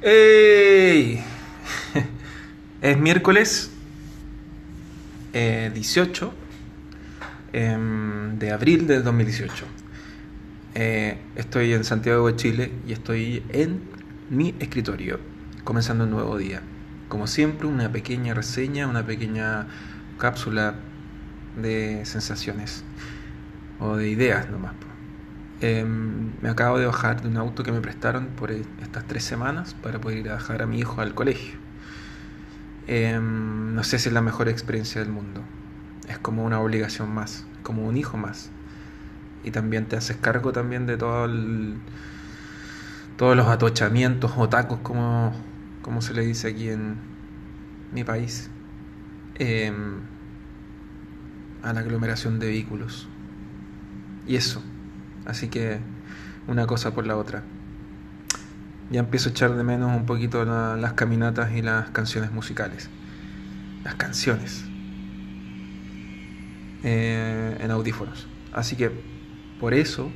¡Ey! es miércoles 18 eh, em, de abril del 2018. Eh, estoy en Santiago de Chile y estoy en mi escritorio, comenzando un nuevo día. Como siempre, una pequeña reseña, una pequeña cápsula de sensaciones o de ideas nomás. Em, me acabo de bajar de un auto que me prestaron por estas tres semanas para poder ir a dejar a mi hijo al colegio. Em, no sé si es la mejor experiencia del mundo. Es como una obligación más, como un hijo más. Y también te haces cargo también de todo todos los atochamientos o tacos, como, se le dice aquí en mi país, em, a la aglomeración de vehículos. Y eso. Así que una cosa por la otra. Ya empiezo a echar de menos un poquito las caminatas y las canciones musicales. Las canciones. Eh, en audífonos. Así que por eso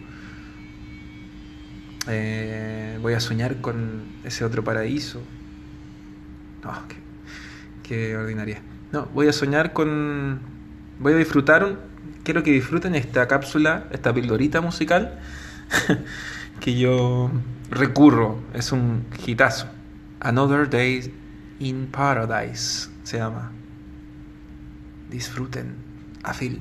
eh, voy a soñar con ese otro paraíso. No, qué, qué ordinaria. No, voy a soñar con... Voy a disfrutar quiero que disfruten esta cápsula, esta pildorita musical que yo recurro. Es un hitazo. Another Day in Paradise se llama. Disfruten. A Phil.